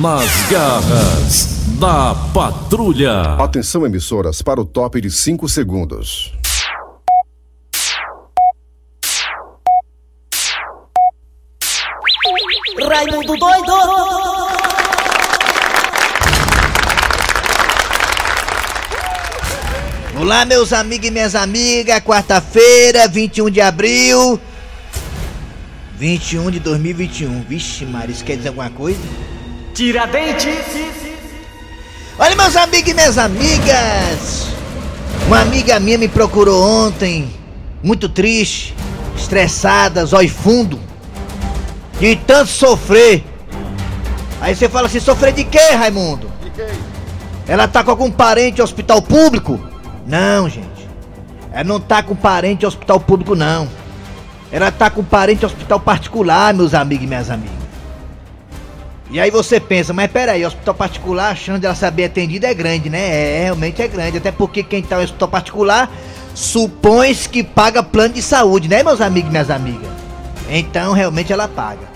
Nas garras da patrulha. Atenção, emissoras, para o top de 5 segundos. Raimundo doido! Olá, meus amigos e minhas amigas. Quarta-feira, 21 de abril. 21 de 2021. Vixe, Maria, isso quer dizer alguma coisa? Tiradentes! Olha, meus amigos e minhas amigas. Uma amiga minha me procurou ontem, muito triste, estressada, zóio fundo, de tanto sofrer. Aí você fala assim: sofrer de quê, Raimundo? Ela tá com algum parente em hospital público? Não, gente. Ela não tá com parente em hospital público, não. Ela tá com parente em hospital particular, meus amigos e minhas amigas. E aí você pensa, mas peraí, hospital particular, a chance dela ser atendida é grande, né? É, realmente é grande. Até porque quem tá em hospital particular supõe que paga plano de saúde, né, meus amigos e minhas amigas? Então, realmente ela paga.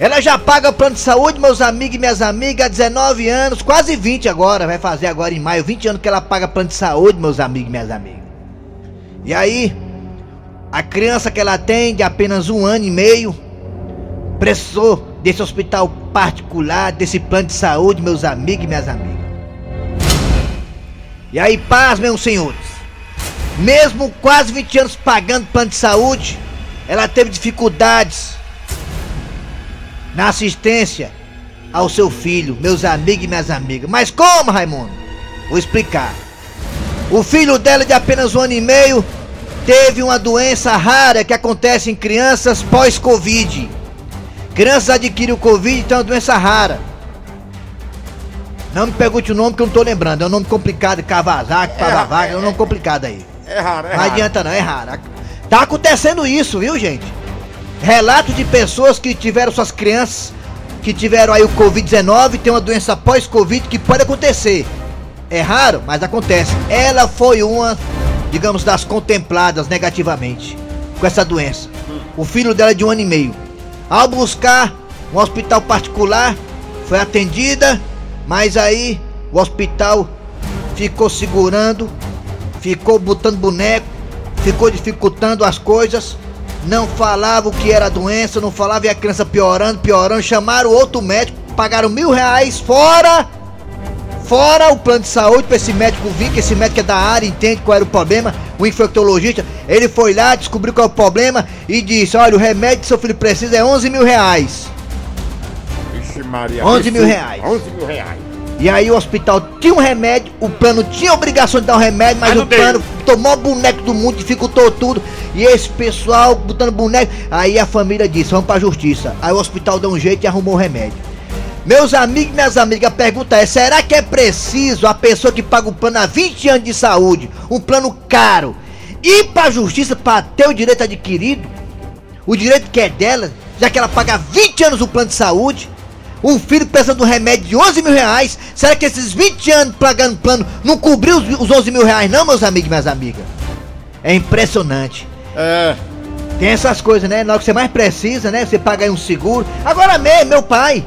Ela já paga plano de saúde, meus amigos e minhas amigas, há 19 anos, quase 20 agora, vai fazer agora em maio, 20 anos que ela paga plano de saúde, meus amigos e minhas amigas. E aí, a criança que ela tem, de apenas um ano e meio, precisou desse hospital particular, desse plano de saúde, meus amigos e minhas amigas. E aí, paz, meus senhores. Mesmo quase 20 anos pagando plano de saúde, ela teve dificuldades na assistência ao seu filho, meus amigos e minhas amigas. Mas como, Raimundo? Vou explicar. O filho dela, de apenas um ano e meio, teve uma doença rara que acontece em crianças pós-Covid. Crianças adquirem o Covid, então é uma doença rara. Não me pergunte o nome que eu não tô lembrando. É um nome complicado, Kawasaki, Kawasaki, é um nome complicado aí. É raro, é Não raro. adianta não, é raro. Tá acontecendo isso, viu, gente? Relatos de pessoas que tiveram suas crianças, que tiveram aí o Covid-19, tem uma doença pós-Covid que pode acontecer. É raro, mas acontece. Ela foi uma, digamos, das contempladas negativamente com essa doença. O filho dela é de um ano e meio. Ao buscar um hospital particular, foi atendida, mas aí o hospital ficou segurando, ficou botando boneco, ficou dificultando as coisas, não falava o que era doença, não falava e a criança piorando, piorando, chamaram outro médico, pagaram mil reais fora, fora o plano de saúde para esse médico vir, que esse médico é da área, entende qual era o problema, o infectologista, ele foi lá, descobriu qual é o problema e disse, olha, o remédio que seu filho precisa é 11 mil reais. Vixe Maria. 11 que mil reais. 11 mil reais. E aí o hospital tinha um remédio, o plano tinha a obrigação de dar um remédio, mas Mas o plano deu. tomou boneco do mundo, dificultou tudo. E esse pessoal botando boneco. Aí a família disse, vamos pra justiça. Aí o hospital deu um jeito e arrumou o remédio. Meus amigos e minhas amigas, a pergunta é: será que é preciso a pessoa que paga um plano há 20 anos de saúde, um plano caro, ir pra justiça para ter o direito adquirido? O direito que é dela, já que ela paga há 20 anos o plano de saúde? Um filho precisando de um remédio de 11 mil reais? Será que esses 20 anos pagando plano não cobriu os, os 11 mil reais, não, meus amigos e minhas amigas? É impressionante. É. Tem essas coisas, né? Na hora que você mais precisa, né? Você paga aí um seguro. Agora mesmo, meu pai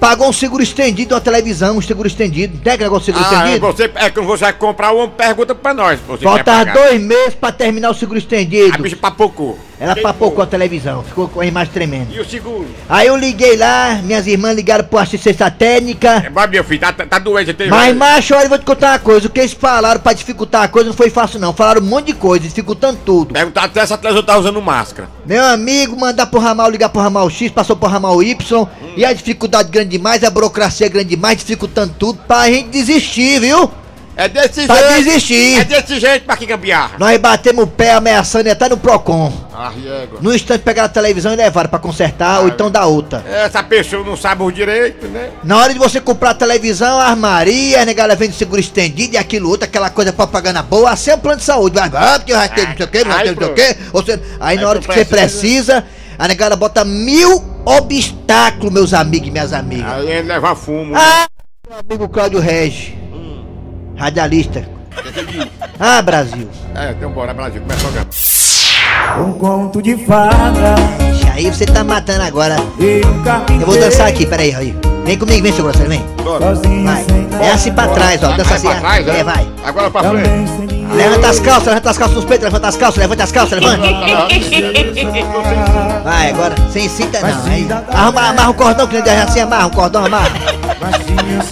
pagou um seguro estendido na televisão, um seguro estendido. Tem aquele negócio seguro Ah, estendido? você, é quando você vai comprar, homem pergunta pra nós. Você Faltava dois meses pra terminar o seguro estendido. A bicha papocou. Ela Quem papocou a televisão, ficou com a imagem tremenda. E o seguro? Aí eu liguei lá, minhas irmãs ligaram pro assistência técnica. É, vai, meu filho, tá, tá, doente. Tem Mas, macho, olha, eu vou te contar uma coisa. O que eles falaram pra dificultar a coisa não foi fácil, não. Falaram um monte de coisa, dificultando tudo. Perguntar até se a televisão tá usando máscara. Meu amigo, mandar pro ramal, ligar pro ramal X, passou pro ramal Y. E a dificuldade grande demais, a burocracia grande demais, dificultando tudo pra gente desistir, viu? É desse Pra jeito. desistir. É desse jeito pra que gambiarra. Nós batemos o pé ameaçando até no Procon. Ah. No instante pegaram a televisão e levaram pra consertar, ou então dar outra. Essa pessoa não sabe o direito, né? Na hora de você comprar a televisão, a armaria, a negada vende seguro estendido e aquilo outro, aquela coisa propaganda boa, assim é um plano de saúde. Vai, vai, porque vai ter não sei o que, vai Ai, ter não sei o que. Aí na hora que você precisa, a negada bota mil obstáculos, meus amigos e minhas amigas. Aí ele leva fumo. Ah, meu amigo Cláudio Regi, radialista. Ah, Brasil. É, então bora, Brasil, começa o programa. Um conto de fada E aí você tá matando agora. Eu vou dançar aqui, peraí, aí. Vem comigo, vem, seu grosseiro, vem. Bora. Vai. É assim pra trás, ó. Dança Vai assim. pra trás, é, é? vai. Agora pra frente. Levanta as calças, levanta as calças nos peitos, levanta as calças, levanta as calças, levanta. Vai, agora, sem cinta não. Aí, arruma, amarra o cordão, que nem Dejaci amarra o cordão, amarra.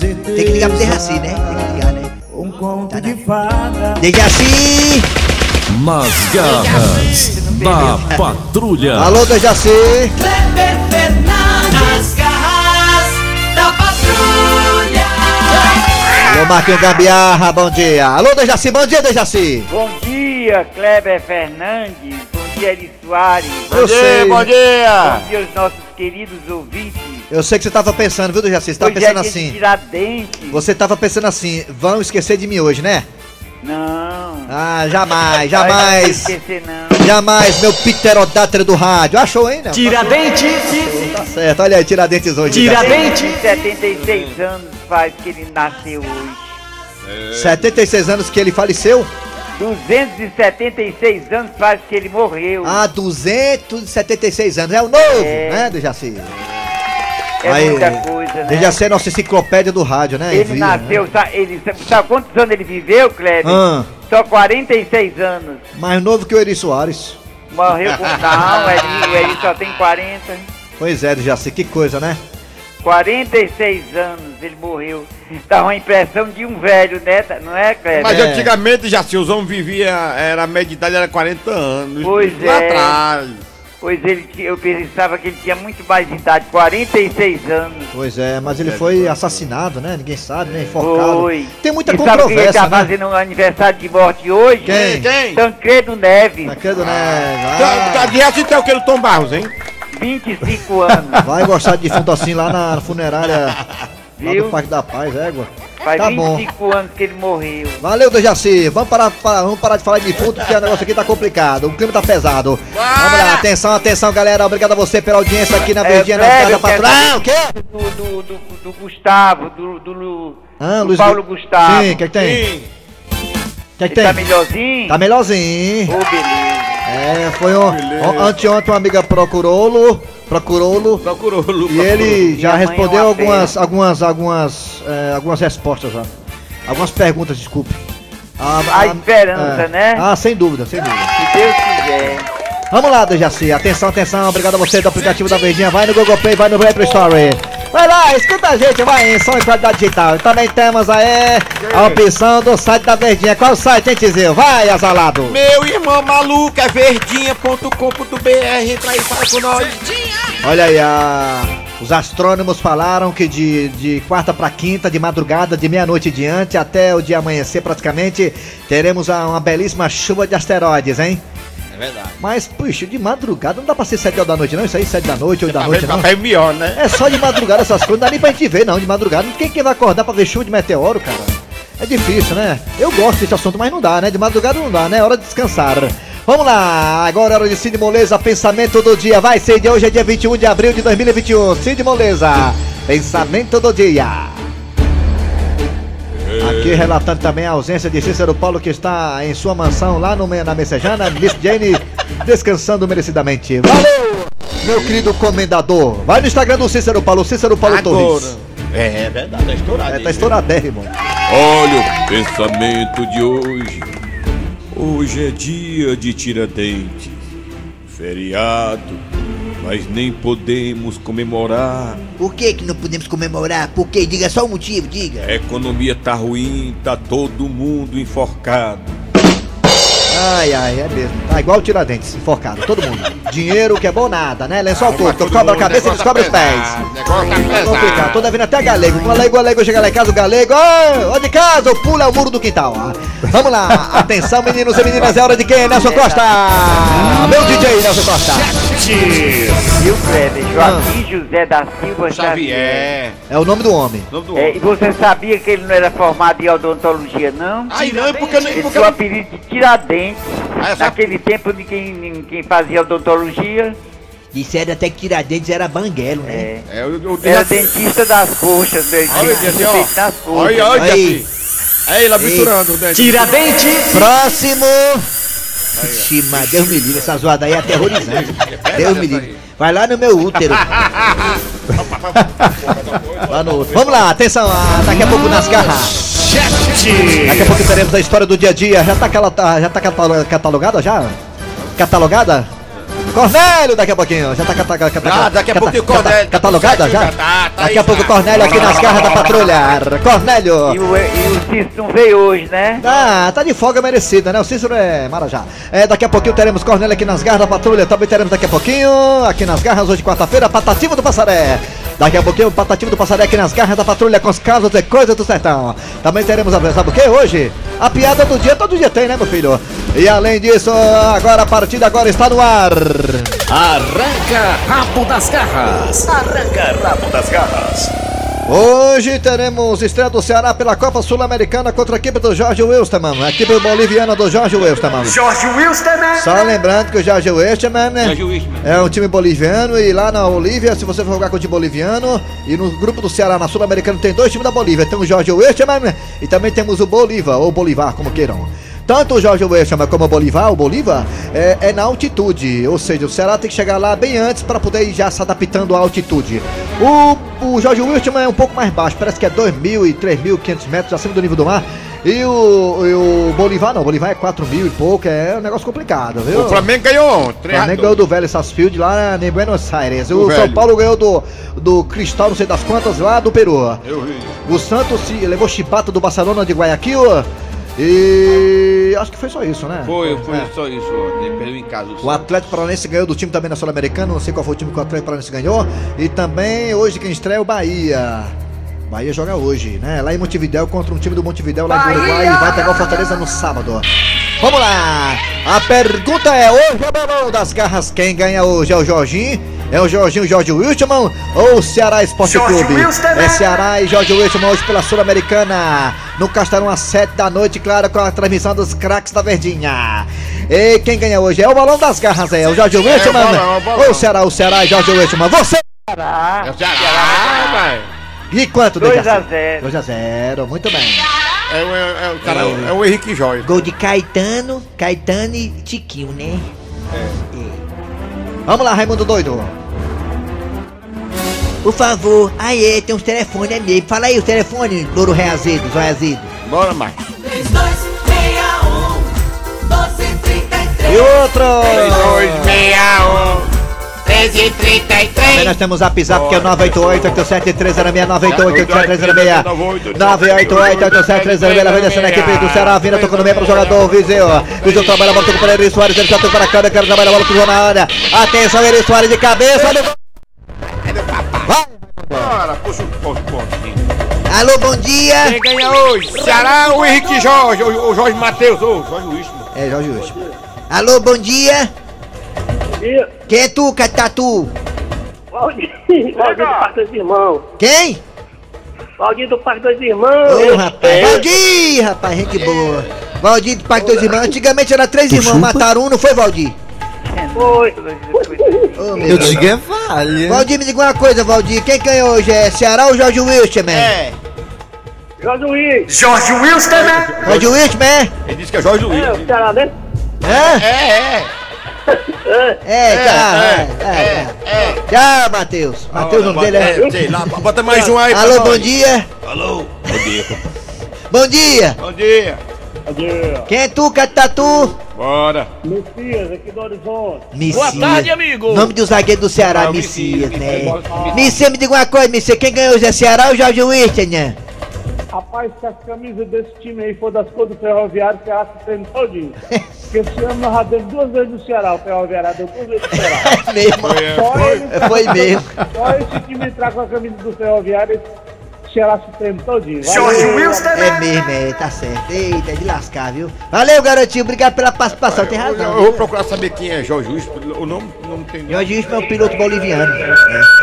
Tem que ligar pro Dejaci, né? Tem que ligar, né? Um conto de fada. Dejaci! Nas garras da patrulha. Alô, Dejaci! Kleber Fernandes, Marquinhos Gambiarra, bom dia. Alô, Dejaci, bom dia, Dejaci. Bom dia, Kleber Fernandes. Bom dia, Eri Soares. Eu sei, Bom dia. Bom dia aos nossos queridos ouvintes. eu sei que você tava pensando, viu, Dejaci? Você tava Hoje pensando é dia de assim. Tiradentes. Você tava pensando assim, vão esquecer de mim hoje, né? Não. Ah, jamais, jamais. Não esquecer, não. Jamais, meu pterodátero do rádio. Achou, hein, né? Tiradentes, Tá certo, olha aí, Tiradentes hoje. Tiradentes. 76 anos faz que ele nasceu hoje. 76 anos que ele faleceu? 276 anos faz que ele morreu. Ah, 276 anos. É o novo, É. né, Dejaci? é aí, muita coisa, né? Dejaci é nossa enciclopédia do rádio, né? Ele nasceu, né? sa- ele, sabe quantos anos ele viveu, Kleber? Ah. Só 46 anos. Mais novo que o Eri Soares. Morreu com. Não, o Eri, o Eri só tem 40. Pois é, Dejaci, que coisa, né? 46 anos ele morreu. Dá uma impressão de um velho, né? Tá- Não é, Kleber? Mas É. antigamente já se os homens viviam, era a média de idade era 40 anos. Pois lá é. atrás. Pois ele, eu pensava que ele tinha muito mais idade, 46 anos. Pois é, mas ele foi assassinado, né? Ninguém sabe, né? Enforcado. Foi. Tem muita e sabe quem controvérsia, tá né? fazendo um aniversário de morte hoje? Quem? Quem? Tancredo Neves, Tancredo Neves. Tá, tá Ah, de assim tem o que do Tom Barros, hein? 25 anos. vai gostar de defunto assim lá na funerária lá do Parque da Paz, égua. Faz Tá bom. 25 anos que ele morreu. Valeu, Dejaci. Vamos parar, pa- vamos parar de falar de defunto, porque o negócio aqui tá complicado. O clima tá pesado. Vamos lá, atenção, atenção, galera. Obrigado a você pela audiência aqui na É, Verdinha, na eu quero Patrulha. saber Ah, o quê? Do, do, do, do Gustavo, do, do, Ah, do Paulo Gu- Gustavo. Sim, o que, que tem? Sim. O que, que Ele tá tem? melhorzinho? Tá melhorzinho. Ô, beleza. É, foi um, um, anteontem uma amiga procurou-lo, procurou-lo. Procurou o Lucas. E ele já é respondeu uma algumas, algumas, algumas, é, algumas respostas já. Algumas perguntas, desculpe. A esperança, é. né? Ah, sem dúvida, sem dúvida. Se Deus quiser. Vamos lá, Dejaci. Atenção, atenção. Obrigado a você do aplicativo da Verdinha. Vai no Google Play, vai no Apple Store. Vai lá, escuta a gente, vai em som e qualidade digital. E também temos aí a opção do site da Verdinha. Qual o site, hein, Tizil? Vai, azalado. Meu irmão maluco é verdinha.com.br. Entra aí, fala com nós. Olha aí, a... os astrônomos falaram que de, de quarta para quinta, de madrugada, de meia-noite diante, até o dia amanhecer praticamente, teremos uma belíssima chuva de asteroides, hein? Verdade. Mas, puxa, de madrugada não dá pra ser sete horas da noite, não? Isso aí, sete da noite, oito da Talvez noite, não? é melhor, né? É só de madrugada essas coisas, não dá nem pra gente ver, não, de madrugada. Quem que vai acordar pra ver chuva de meteoro, cara? É difícil, né? Eu gosto desse assunto, mas não dá, né? De madrugada não dá, né? É hora de descansar. Vamos lá, agora é hora de Cid Moleza, pensamento do dia. Vai, Cid, hoje é dia 21 de abril de 2021. Cid Moleza, pensamento do dia. Aqui relatando também a ausência de Cícero Paulo, que está em sua mansão lá no, na Messejana, Miss Jane, descansando merecidamente. Valeu, meu querido comendador. Vai no Instagram do Cícero Paulo, Cícero Paulo Torres. É, é verdade, tá estourado. É, tá estouradérrimo. Olha o pensamento de hoje. Hoje é dia de Tiradentes, feriado, mas nem podemos comemorar. Por que que não podemos comemorar? Por quê? Diga só o motivo, diga. A economia tá ruim, tá todo mundo enforcado. Ai, ai, é mesmo. Tá igual o Tiradentes, enforcado, todo mundo. Dinheiro que é bom nada, né? Lençol curto, cobra a cabeça e descobre os pés. Negócio tá É complicado, pesado. tô devendo até galego. O galego, galego chega lá em casa, o galego, ô, ó de casa, é o muro do quintal. Vamos lá, atenção meninos e meninas, é hora de quem? Nelson Costa! Meu DJ Nelson Costa! Viu, Kleber? Joaquim José da Silva Xavier. É o nome do homem. Nome do É, homem. e você sabia que ele não era formado em odontologia, não? Ai, não, porque eu não. Ele Porque tinha o apelido de Tiradentes. Ah, essa- Naquele tempo de quem, quem fazia odontologia, Disseram até que Tiradentes era banguelo, né? é, É, eu, eu, era dentista das coxas, né? Olha, Tinha assim, ó. coxas. Olha, olha, Aí. assim. Aí, lá misturando o dente. Tiradentes, Próximo! Ixi, mas Deus me livre, essa zoada aí é aterrorizante. Deus me livre. Vai lá no meu útero. Lá no. Vamos lá, atenção, ah, daqui a pouco nas garras. Daqui a pouco teremos a história do dia a dia. Já tá, aquela, tá- já tá catalo- catalogada já? Catalogada? Cornélio daqui a pouquinho, já tá cata, cata, Ah, daqui a cata- pouquinho o cata- Cornélio. Catalogada já? tá, tá daqui a pouco o. Cornélio aqui nas garras da patrulha. Cornélio! E o, e o Cícero não veio hoje, né? Ah, tá de folga merecida, né? O Cícero é Marajá. É, daqui a pouquinho teremos Cornélio aqui nas garras da patrulha. Também teremos daqui a pouquinho, aqui nas garras, hoje quarta-feira, Patativo do Passaré. Daqui a pouquinho, Patativo do Passaré aqui nas garras da patrulha com os casos e coisas do sertão. Também teremos, a- sabe o que hoje? A piada do dia, todo dia tem, né, meu filho? E além disso, agora a partida agora está no ar. Arranca rabo das garras. Arranca rabo das garras. Hoje teremos estreia do Ceará pela Copa Sul-Americana contra a equipe do Jorge Wilstermann, a equipe boliviana do Jorge Wilstermann. Jorge Wilstermann. Só lembrando que o Jorge Wilstermann né, é um time boliviano e lá na Bolívia, se você for jogar com o time boliviano, e no grupo do Ceará na Sul-Americana tem dois times da Bolívia, tem o Jorge Wilstermann e também temos o Bolívar, ou Bolivar, como queiram. Tanto o Jorge Wilstermann como o Bolivar, o Bolívar, é, é na altitude, ou seja, o Ceará tem que chegar lá bem antes para poder ir já se adaptando à altitude. O, o Jorge Wilstermann é um pouco mais baixo, parece que é 2.000 e 3.500 metros acima do nível do mar. E o, e o Bolivar não, o Bolivar é 4 mil e pouco, é um negócio complicado, viu? O Flamengo ganhou ontem. O Flamengo ganhou do Velho Sarsfield lá em Buenos Aires. O, O São. Paulo ganhou do, do Cristal, não sei das quantas, lá do Peru. Eu vi. O Santos se levou chipata do Barcelona de Guayaquil. E acho que foi só isso, né? Foi, foi É. só isso. Ele perdeu em casa. O Atlético Paranaense ganhou do time também na Sul-Americana, não sei qual foi o time que o Atlético Paranaense ganhou. E também hoje quem estreia é o Bahia. Bahia joga hoje, né? Lá em Montevidéu contra um time do Montevidéu lá do Uruguai e vai pegar o Fortaleza no sábado. Vamos lá! A pergunta é hoje é o balão das garras. Quem ganha hoje é o Jorginho? É o Jorginho Jorge Wilstermann ou o Ceará Esporte Jorge Clube? Wilstermann. É Ceará e Jorge Wilstermann hoje pela Sul-Americana. No Castelão às 7 da noite, claro, com a transmissão dos craques da Verdinha. E quem ganha hoje é o balão das garras, é o Jorge balão, é balão. ou o Ceará, o Ceará e Jorge Wilstermann. Você! Pará. É o Ceará, vai. E quanto, 2 Dejaci? a 0. 2 a 0 muito bem. É, o- é, é o cara, é o Henrique Jóia. Gol de Caetano, Caetano e Tiquinho, né? É. Vamos lá, Raimundo Doido. Por favor, aí tem uns telefones, é mesmo. Fala aí o telefone, Louro Reazido, Zóio Azido. Bora mais. 3261 1233. E outro! 261 1333 Também nós temos a Zap que é o 988-87306, 988-87306, 988-87306, vem descendo a equipe do Ceará, vindo tocando meio para o jogador Viseu. Viseu trabalha a bola com o Eri Soares, ele já toca para a câmera, quer trabalhar a bola com o João na área. Atenção, Eri Soares de cabeça, olha o gol. Vai. Bora, puxa o ponto, ponto. Alô, bom dia. Quem ganha hoje? Ceará ou Henrique Jorge? O, o Jorge Matheus, ou Jorge Wilson. É, Jorge Wilson. Alô, bom dia. Quem é tu, Catatu? Valdir, Valdir do Parque dos Irmãos. Quem? Valdir do Parque dos Irmãos. Ô, rapaz. Valdir, rapaz, gente boa. Valdir do Parque dos Irmãos. Antigamente era três irmãos, mataram um, não foi, Valdir? Foi. Ô, meu Deus. é vale. Valdir, me diga uma coisa, Valdir. Quem ganhou hoje? É Ceará ou Jorge Wilson, É, Jorge Luiz. Jorge Wilstermann. Jorge Wilson, é? ele disse que é Jorge Luiz. É, o Ceará, né? Hã? É, é. É. É, tchau. é, é, é, é. Tchau, Matheus. Matheus, o nome dele é. É, sei lá, bota mais um aí Alô, bom dia. Alô, bom dia. Bom dia. Bom dia. Quem é tu, Catatu? Bora. Messias, aqui do Horizonte. Messias. Boa tarde, amigo. Nome do zagueiro do Ceará, Ah, Messias, Messias, né? Messias. Messias, me diga uma coisa, Messias. Quem ganhou hoje é Ceará ou Jorge Wilson, né? Rapaz, se as camisas desse time aí for das cores do Ferroviário, o Ceará se treina todinho. Porque esse ano nós já demos duas vezes no Ceará, o Ferroviário deu duas vezes no Ceará. É mesmo. Só ele- Foi mesmo. Só esse time entrar com a camisa do Ferroviário, o Ceará se treina todinho. Jorge Wilstermann. É mesmo, é, tá certo. Eita, é de lascar, viu? Valeu, garotinho. Obrigado pela participação. Tem Eu, eu razão. vou procurar saber quem é Jorge Wilson. O nome não tem. Jorge Wilson é um piloto boliviano. É.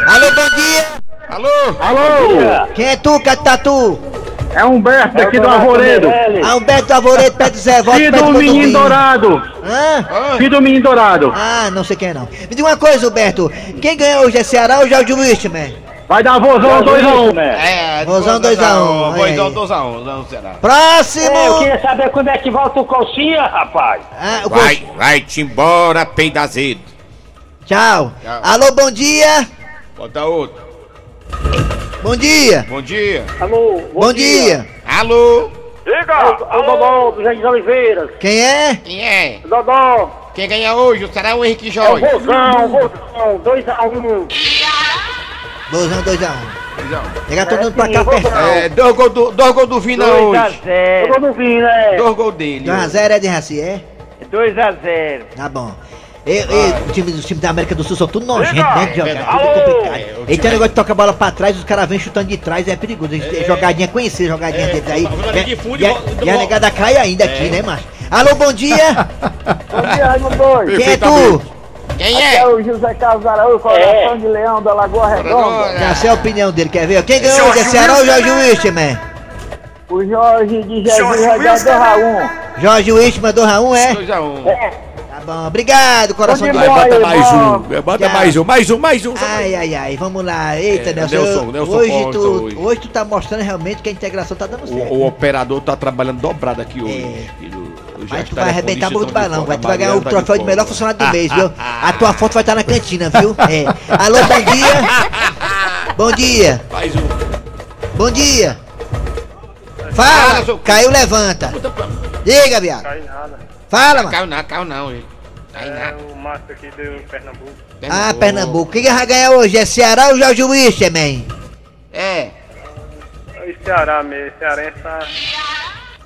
Alô, bom dia. Alô? Alô! Quem é tu, Catatu? É Humberto daqui do Arvoredo. Ah, Humberto Alvoreto, pé do Zé Volta, Filho do menino dourado. Hã? Filho do menino dourado. Ah, não sei quem é não. Me diga uma coisa, Humberto. Quem ganhou hoje é Ceará ou Jorge Wilson, man? Vai dar vozão 2x1. É, Vozão 2 a 1, Vozão aí. 2x1, não será. Próximo! É, eu queria saber quando é que volta o Coxinha, rapaz. Ah, o Vai, vai-te embora, peidazedo. Tchau. Tchau. Alô, bom dia. Bota outro. Bom dia. Bom dia. Alô, Bom, dia. Alô? Diga! É o Dodó do Jardim Oliveiras. Quem é? Quem é? Dodó, Quem ganha hoje? Será o Henrique é o Jorge? Vozão, Vozão, 2x1. Dozão 2x1. Um. Chegar todo mundo pra cá sim, apertar. É, dois gols do, dois gol do Vina 2 a hoje. Eu 0. tô no fim, né? Dois gols dele. 2x0 é de Raci, é? 2 a 0. Tá bom. E, e, o time, os times da América do Sul são tudo nojentos, né? De jogar, tudo Alô? complicado. É, o Eles têm time- negócio de tocar a bola pra trás, os caras vêm chutando de trás, é perigoso. Têm jogadinha conhecida, jogadinha deles aí. bola E a- E e e negada cai ainda aqui, né, macho? Alô, bom dia! Bom dia, Raimundo. Quem é tu? Quem É é? o José Carlos Araújo, coração de leão da Lagoa Redonda. Já sei a opinião dele, quer ver? Quem ganhou hoje? É Ceará ou Jorge Wisterman? O Jorge de Jesus Regato do Raul. Jorge Wisterman do Raul, é? 2x1. Tá bom, obrigado, coração de leão. bota mais um. Bota mais um, mais um, mais um. Ai, ai, ai, vamos lá. Eita, É, Nelson. Nelson, Nelson hoje, tu, hoje. hoje tu tá mostrando realmente que a integração tá dando certo. O, o operador tá trabalhando dobrado aqui hoje. É. Mas tu vai arrebentar muito balão, vai, tu vai ganhar o tá troféu de melhor funcionário do mês, viu? A tua foto vai estar na cantina, viu? É. Alô, bom dia! Bom dia! Mais um. Bom dia! Fala, Caiu, levanta! Diga, viado! Cai nada. Fala, mano! Caiu não, caiu não. ele. Caiu nada. o Márcio aqui do Pernambuco. Ah, Pernambuco. Quem que vai ganhar hoje? É Ceará ou Jorge Wisterman? É. E Ceará mesmo, Cearense tá...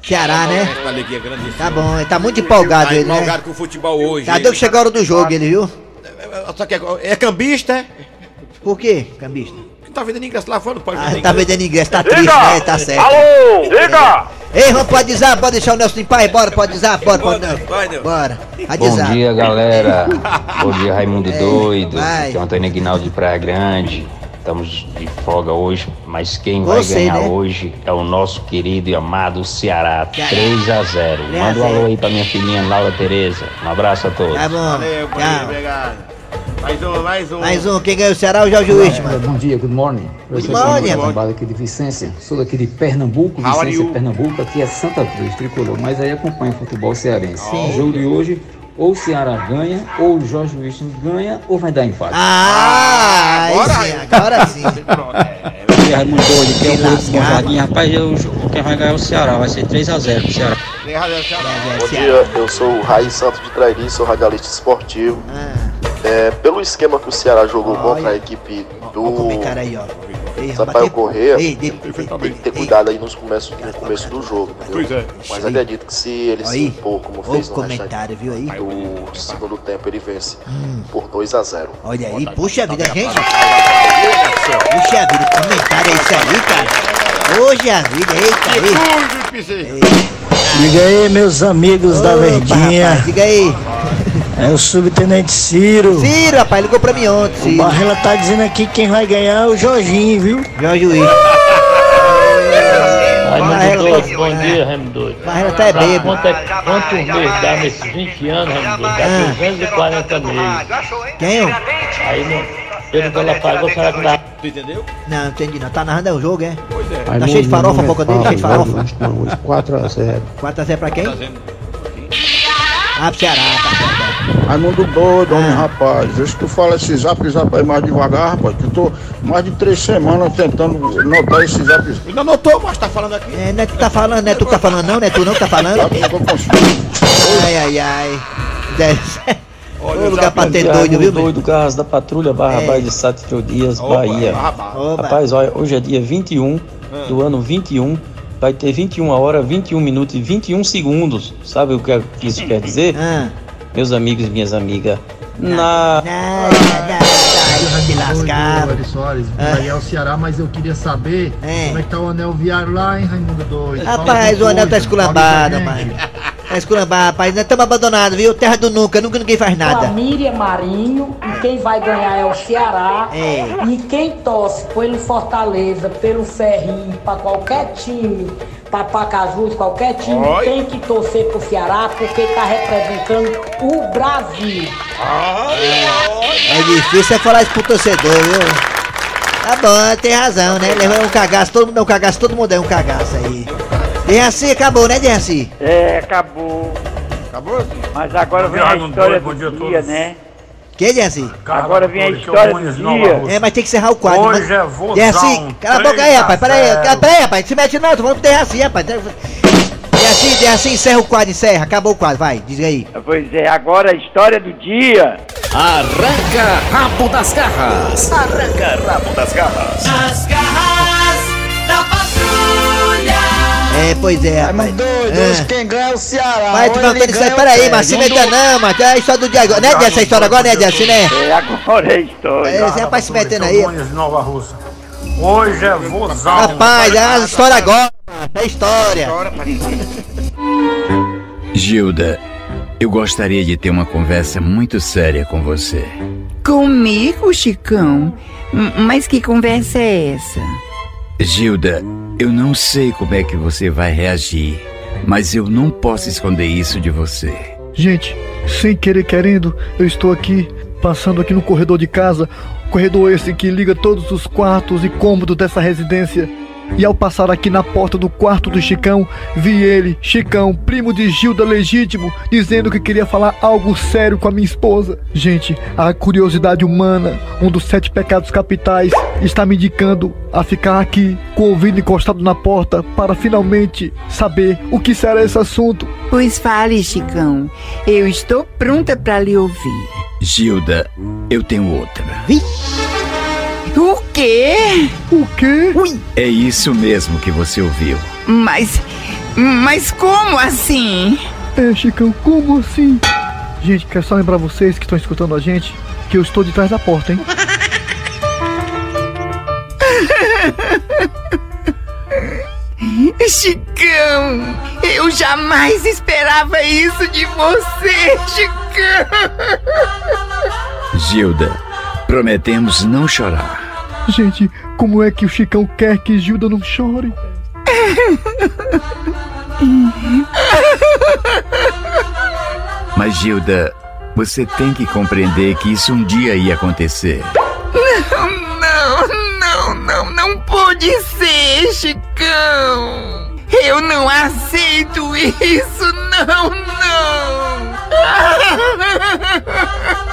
Ceará, né? Essa alegria grande. Tá bom, ele tá muito empolgado Tá ele, né? empolgado com o futebol hoje. Tá deu que chegou a hora do jogo, ele, viu? Só que é, é cambista, é? Por quê, cambista? Não tá vendendo ingresso lá fora, não pode Ah, vender tá ingresso. vendendo ingresso, tá triste, né? Tá certo. Alô, diga! Ei, vamos pode dizer, pode deixar o Nelson em paz, bora, pode dizer, bora, pode não. Bora. Bom dia, galera. Bom dia, Raimundo É, Doido. vai. Aqui é o Antônio Aguinaldo de Praia Grande. Estamos de folga hoje, mas quem Você, vai ganhar né? hoje é o nosso querido e amado Ceará. Ceará. 3 a 0 3 a Manda um 0. alô aí pra minha filhinha Laura Tereza. Um abraço a todos. Tá bom. Valeu, valeu, Tchau. obrigado. Mais um, mais um. Mais um, quem ganhou o Ceará é o Jorge Wittmann. Bom dia, good morning. Good Eu sou morning. Trabalho aqui de Vicência. Sou daqui de Pernambuco, Vicência? Pernambuco. Aqui é Santa Cruz, tricolor. Mas aí acompanha o futebol cearense. Sim. O jogo de hoje, ou o Ceará ganha, ou o Jorge Wilson ganha, ou vai dar empate. Ah, aí agora sim, agora sim. Pronto, é. Bom dia, Raimundo Doido, aqui é o Que lascado. Gonzaguinha. Rapaz, eu, quem vai ganhar é o Ceará, vai ser 3x0 pro Ceará. É, Bom dia, eu sou o Raiz Santos de Trairi, sou radialista esportivo. Ah, É, pelo esquema que o Ceará jogou Olha. contra a equipe ó o do comentário aí, ó. Ei, Sampaio Corrêa, Ei, de, tem que ter cuidado aí nos começos, no começo do jogo. entendeu? Pois é. Mas acredito que se ele se Aí, impor como fez no comentário, viu aí? do segundo tempo, ele vence Hum. por 2 a 0 Olha aí, puxa vida, gente. Puxa vida, comentário é isso aí, cara. Hoje a vida, eita, pisei. Diga aí, meus amigos da Opa, Verdinha. rapaz, diga aí. É o subtenente Ciro. Ciro, rapaz, ligou pra mim ontem, Ciro. O Barrela tá dizendo aqui que quem vai ganhar é o Jorginho, viu? Jorginho. Raimundo tá Doido, bom né? dia, Raimundo Doido. Barrela tá até é bêbado. Quanto, é, quanto dá nesses 20 anos, Raimundo Doido? Dá ah. 240 meses. Quem? Aí não... Pedro ela pagou, será que dá? Tu entendeu? Não, entendi não. Tá narrando é o jogo, é? Pois é. Tá cheio de farofa, a boca dele, cheio de farofa. 4x0. 4x0 pra quem? Tá 4x0. Rabo Ceará. Tá tá do doido, homem, rapaz. Vê se tu fala esse zap zap aí mais devagar, rapaz. Que eu tô mais de três semanas tentando notar esse zap zap. Ainda notou, mas tá falando aqui. É, não é tu tá falando, não é tu que tá falando, não, não é tu não que tá falando. ai, ai, ai. Olha, o lugar pra ter doido, viu, doido, Garras da Patrulha Barra é. Baile de Sátiro Dias, Bahia. É, Oba. Rapaz, olha, hoje é dia 21 é. Ah. do ano 21 Vai ter 21 horas, 21 minutos e 21 segundos. Sabe o que é- isso quer dizer? Ah, Meus amigos e minhas amigas. Na nada, nada, nada, te lascar. Soares, vai ganhar o Ceará, mas eu queria saber É. como é que tá o anel viário lá, hein, Raimundo Doido? Rapaz, o anel tá esculambado, mano. Tá esculambado, rapaz. Nós estamos abandonados, viu? Terra do nunca, nunca ninguém faz nada. Miriam Marinho quem vai ganhar é o Ceará. É. E quem torce pelo Fortaleza, pelo Ferrinho, pra qualquer time, pra Pacajus, qualquer time, Oi. tem que torcer pro Ceará porque tá representando o Brasil. É difícil é falar isso pro torcedor, viu? Tá bom, tem razão, né? Levar um cagaço, todo mundo é um cagaço, todo mundo é um cagaço aí. Dejaci, acabou, né, Dejaci? É, acabou. Acabou? Mas agora vem a história dia do a dia, todos. né? Que, Dejaci? Agora vem a história do dia. É, mas tem que encerrar o quadro. Hoje mas... é vozão, Dejaci, cala a boca aí, rapaz. Pera aí, pera aí, rapaz. Se mete não, tô falando pro Dejaci, rapaz. Dejaci, Dejaci, encerra o quadro, encerra. Acabou o quadro, vai, diz aí. Pois é, agora a história do dia. Arranca rabo das garras. Arranca rabo das garras. Nas garras da patrulha. É, pois é, rapaz. Ah. hoje quem ganha é o Ceará. Vai, tu não isso aí, ganha pera ou aí, perde. mas se meta não, mas é a história do dia agora. Né, Dejaci, a história agora, né, Dejaci, né? É, agora é a história. É, rapaz se metendo aí. Nova Russa. Hoje é vozão. Rapaz, é a história agora, é a história. Gilda, eu gostaria de ter uma conversa muito séria com você. Comigo, Chicão? Mas que conversa é essa? Gilda, eu não sei como é que você vai reagir, mas eu não posso esconder isso de você. Gente, sem querer querendo, eu estou aqui, passando aqui no corredor de casa, corredor esse que liga todos os quartos e cômodos dessa residência. E ao passar aqui na porta do quarto do Chicão, vi ele, Chicão, primo de Gilda legítimo, dizendo que queria falar algo sério com a minha esposa. Gente, a curiosidade humana, um dos sete pecados capitais, está me indicando a ficar aqui, com o ouvido encostado na porta, para finalmente saber o que será esse assunto. Pois fale, Chicão. Eu estou pronta para lhe ouvir. Gilda, eu tenho outra. O quê? O quê? É isso mesmo que você ouviu. Mas. Mas como assim? É, Chicão, como assim? Gente, quero só lembrar vocês que estão escutando a gente que eu estou de trás da porta, hein? Chicão, eu jamais esperava isso de você, Chicão. Gilda, prometemos não chorar. Gente, como é que o Chicão quer que Gilda não chore? Mas Gilda, você tem que compreender que isso um dia ia acontecer. Não, não, não, não, não pode ser, Chicão. Eu não aceito isso, não, não.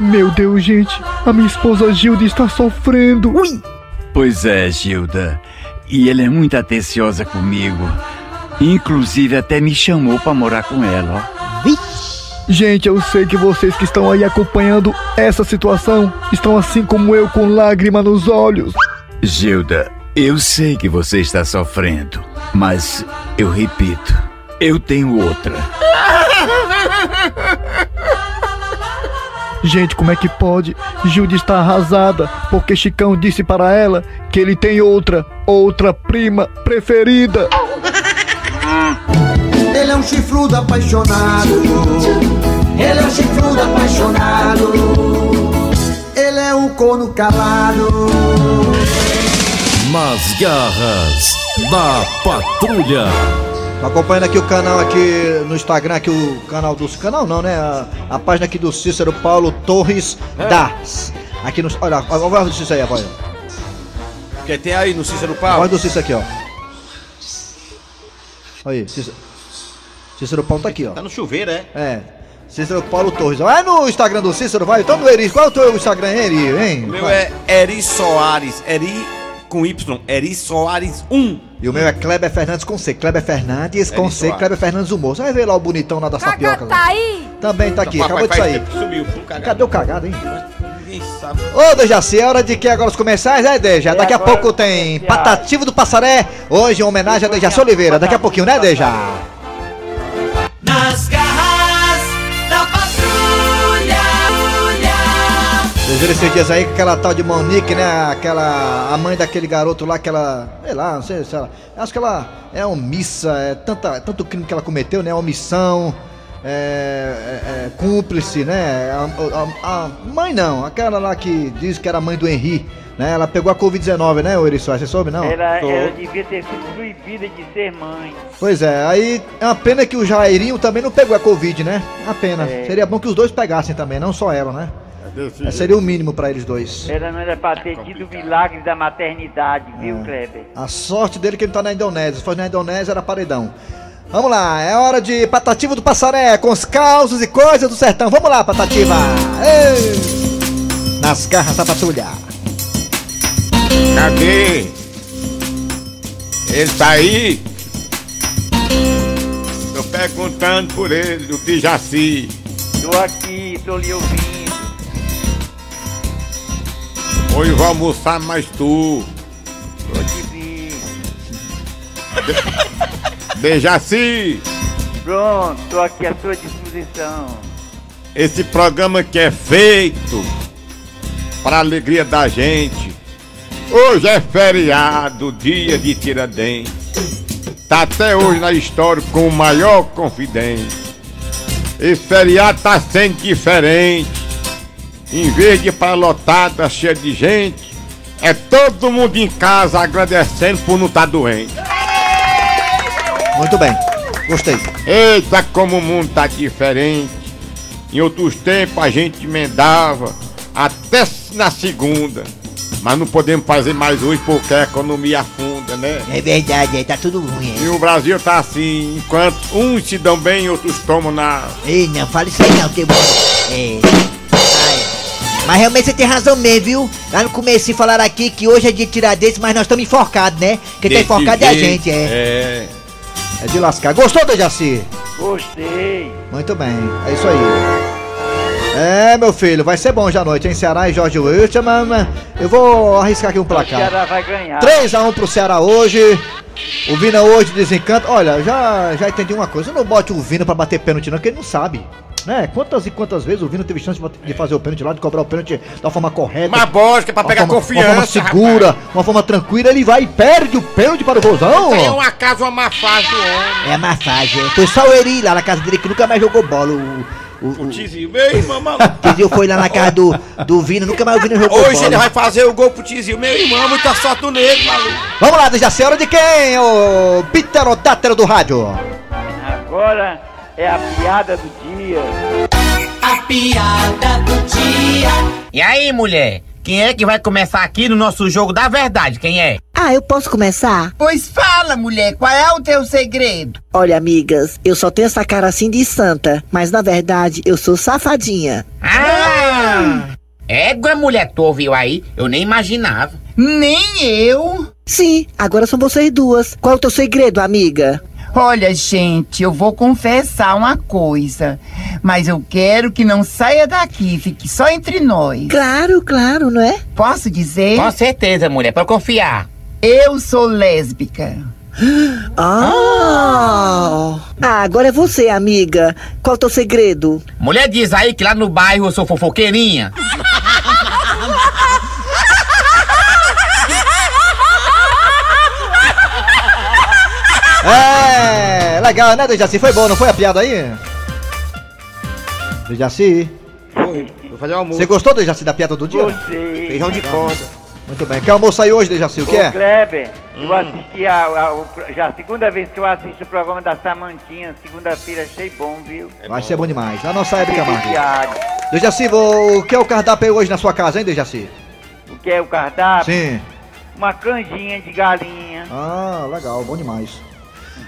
Meu Deus, gente, a minha esposa Gilda está sofrendo. Pois é, Gilda. E ela é muito atenciosa comigo. Inclusive até me chamou pra morar com ela, ó. Gente, eu sei que vocês que estão aí acompanhando essa situação estão assim como eu com lágrima nos olhos. Gilda, eu sei que você está sofrendo, mas eu repito, eu tenho outra. Gente, como é que pode? Gilda está arrasada porque Chicão disse para ela que ele tem outra, outra prima preferida. Ele é um chifrudo apaixonado. Ele é um chifrudo apaixonado. Ele é um corno calado. Nas garras da patrulha. Tô acompanhando aqui o canal aqui no Instagram, aqui o canal dos. Canal não, né? A, a página aqui do Cícero Paulo Torres Das. Aqui no. Olha, olha a voz do Cícero aí, a voz. Que tem aí no Cícero A Paulo? voz do Cícero aqui, ó. Olha aí, Cícero. Cícero Paulo tá aqui, ó. Tá no chuveiro, é? É. Cícero Paulo Torres. Vai no Instagram do Cícero, vai. Então, no Eri, qual é o teu Instagram, Eri, hein? O meu Vai. é Eri Soares. Eri com Y. Eri Soares 1. E o meu é Kleber Fernandes com C. Kleber Fernandes com Eri C. Soares. Kleber Fernandes Humor. Você vai ver lá o bonitão lá da sapioca. lá. Tá aí? Também tá aqui, acabou de sair. Subiu. Cadê o cagado, hein? Ninguém sabe. Ô, Dejaci, é hora de que agora os comerciais, é, Deja? Daqui a pouco tem. Patativo do Passaré, hoje em homenagem a Dejaci Oliveira. Daqui a pouquinho, né, Deja? Nas Vocês viram esses dias aí que aquela tal de Monique, né? Aquela. A mãe daquele garoto lá, que ela. Sei lá, não sei se ela. Acho que ela é omissa, é tanta, é tanto crime que ela cometeu, né? Omissão, é, é- é cúmplice, né? A, a- a mãe não, aquela lá que diz que era mãe do Henri, né? Ela pegou a Covid-19, né, Eriçó? Você soube, não? Ela, ela devia ter sido proibida de ser mãe. Pois é, aí é uma pena que o Jairinho também não pegou a Covid, né? Uma pena. É. Seria bom que os dois pegassem também, não só ela, né? É, seria o mínimo pra eles dois. Ela não era pra ter tido o milagre da maternidade, viu, Kleber? A sorte dele é que ele tá na Indonésia. Se fosse na Indonésia, era paredão. Vamos lá, é hora de Patativa do Passaré, com os causos e coisas do sertão. Vamos lá, Patativa! Ei! Nas garras da patrulha. Cadê? Ele tá aí? Tô perguntando por ele, o Pijaci. Tô aqui, tô lhe ouvindo. Hoje vou almoçar mais tu. Vi. Bejaci, Pronto, tô aqui à sua disposição. esse programa que é feito para alegria da gente. Hoje é feriado, dia de Tiradentes. Tá até hoje na história com o maior confidente. Esse feriado tá sendo diferente. Em vez de para lotada cheia de gente, é todo mundo em casa agradecendo por não estar doente. Muito bem, gostei. Eita, como o mundo tá diferente. Em outros tempos a gente emendava até na segunda. Mas não podemos fazer mais hoje porque a economia afunda, né? É verdade, é, tá tudo ruim. E o Brasil tá assim, enquanto uns se dão bem, outros tomam na. Ei, não, fala isso aí não, que bom. É. Mas realmente você tem razão mesmo, viu? Lá no começo falaram aqui que hoje é dia de Tiradentes, mas nós estamos enforcados, né? Quem tá enforcado é a gente, é. É. É de lascar. Gostou, Dejaci? Gostei. Muito bem, é isso aí. É, meu filho, vai ser bom já à noite, hein? Ceará e Jorge Wilstermann. Eu vou arriscar aqui um O placar. Ceará vai ganhar. 3x1 pro Ceará hoje. O Vina hoje desencanta. Olha, já, já entendi uma coisa. Não bote o Vina pra bater pênalti, não, que ele não sabe. Né? Quantas e quantas vezes o Vina teve chance de fazer o pênalti lá, de cobrar o pênalti da forma correta. Mas bosca pra uma pegar forma, confiança. Uma forma segura, uma forma tranquila. Ele vai e perde o pênalti para o aí é um acaso, uma má fase homem. É má fase. é. Foi só o Eri lá na casa dele que nunca mais jogou bola. O, o, O Tizio, meu irmão, Tizio foi lá na casa do, do Vina, nunca mais o Vina jogou Hoje bola. ele vai fazer o gol pro Tizio. Meu irmão, muita sorte do negro, maluco. Vamos lá, Dejaci, hora de quem? O Pterodátero do rádio. Agora é a piada do dia. A piada do dia. E aí, mulher? Quem é que vai começar aqui no nosso jogo da verdade? Quem é? Ah, eu posso começar? Pois fala, mulher, qual é o teu segredo? Olha, amigas, eu só tenho essa cara assim de santa, mas na verdade eu sou safadinha. Ah! Égua, mulher, tu ouviu aí? Eu nem imaginava. Nem eu. Sim, agora são vocês duas. Qual é o teu segredo, amiga? Olha, gente, eu vou confessar uma coisa, mas eu quero que não saia daqui, fique só entre nós. Claro, claro, não é? Posso dizer? Com certeza, mulher, pode confiar. Eu sou lésbica. Ah! Ah, agora é você, amiga. Qual é o teu segredo? Mulher diz aí que lá no bairro eu sou fofoqueirinha. É, legal, né, Dejaci? Foi bom, não foi a piada aí? Dejaci, Vou fazer o almoço. você gostou, Dejaci, da piada do dia? Gostei. Feijão de corda. Muito bem. Quer almoço aí hoje, Dejaci? O que é? Kleber, eu assisti a, a- o- já a segunda vez que eu assisto o programa da Samantinha, segunda-feira, achei bom, viu? Vai ser bom demais. Na nossa época, Marcos. Dejaci, vou- o que é o cardápio aí hoje na sua casa, hein, Dejaci? O que é o cardápio? Sim. Uma canjinha de galinha. Ah, legal, bom demais.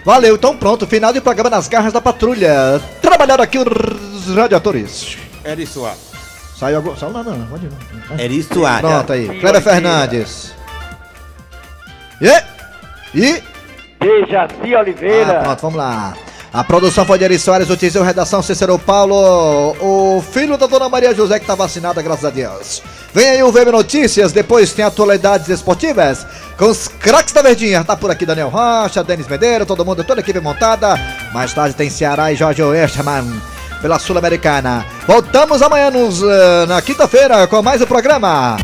Valeu, então pronto, final do programa nas garras da patrulha. Trabalharam aqui os radiadores. Era isso, ó. Saiu agora. Saiu nada, não, pode não. Era isso, ó. Pronto aí. Sim. Fernandes. E? E? Dejaci Oliveira. Ah, pronto, vamos lá. A produção foi de Eri Soares, o Tizil, redação Cícero Paulo, o filho da dona Maria José que tá vacinada, graças a Deus. Vem aí o VM Notícias, depois tem atualidades esportivas com os craques da Verdinha. Tá por aqui Daniel Rocha, Denis Medeiro, todo mundo, toda a equipe montada. Mais tarde tem Ceará e Jorge Oestman pela Sul-Americana. Voltamos amanhã nos, eh, na quinta-feira com mais um programa.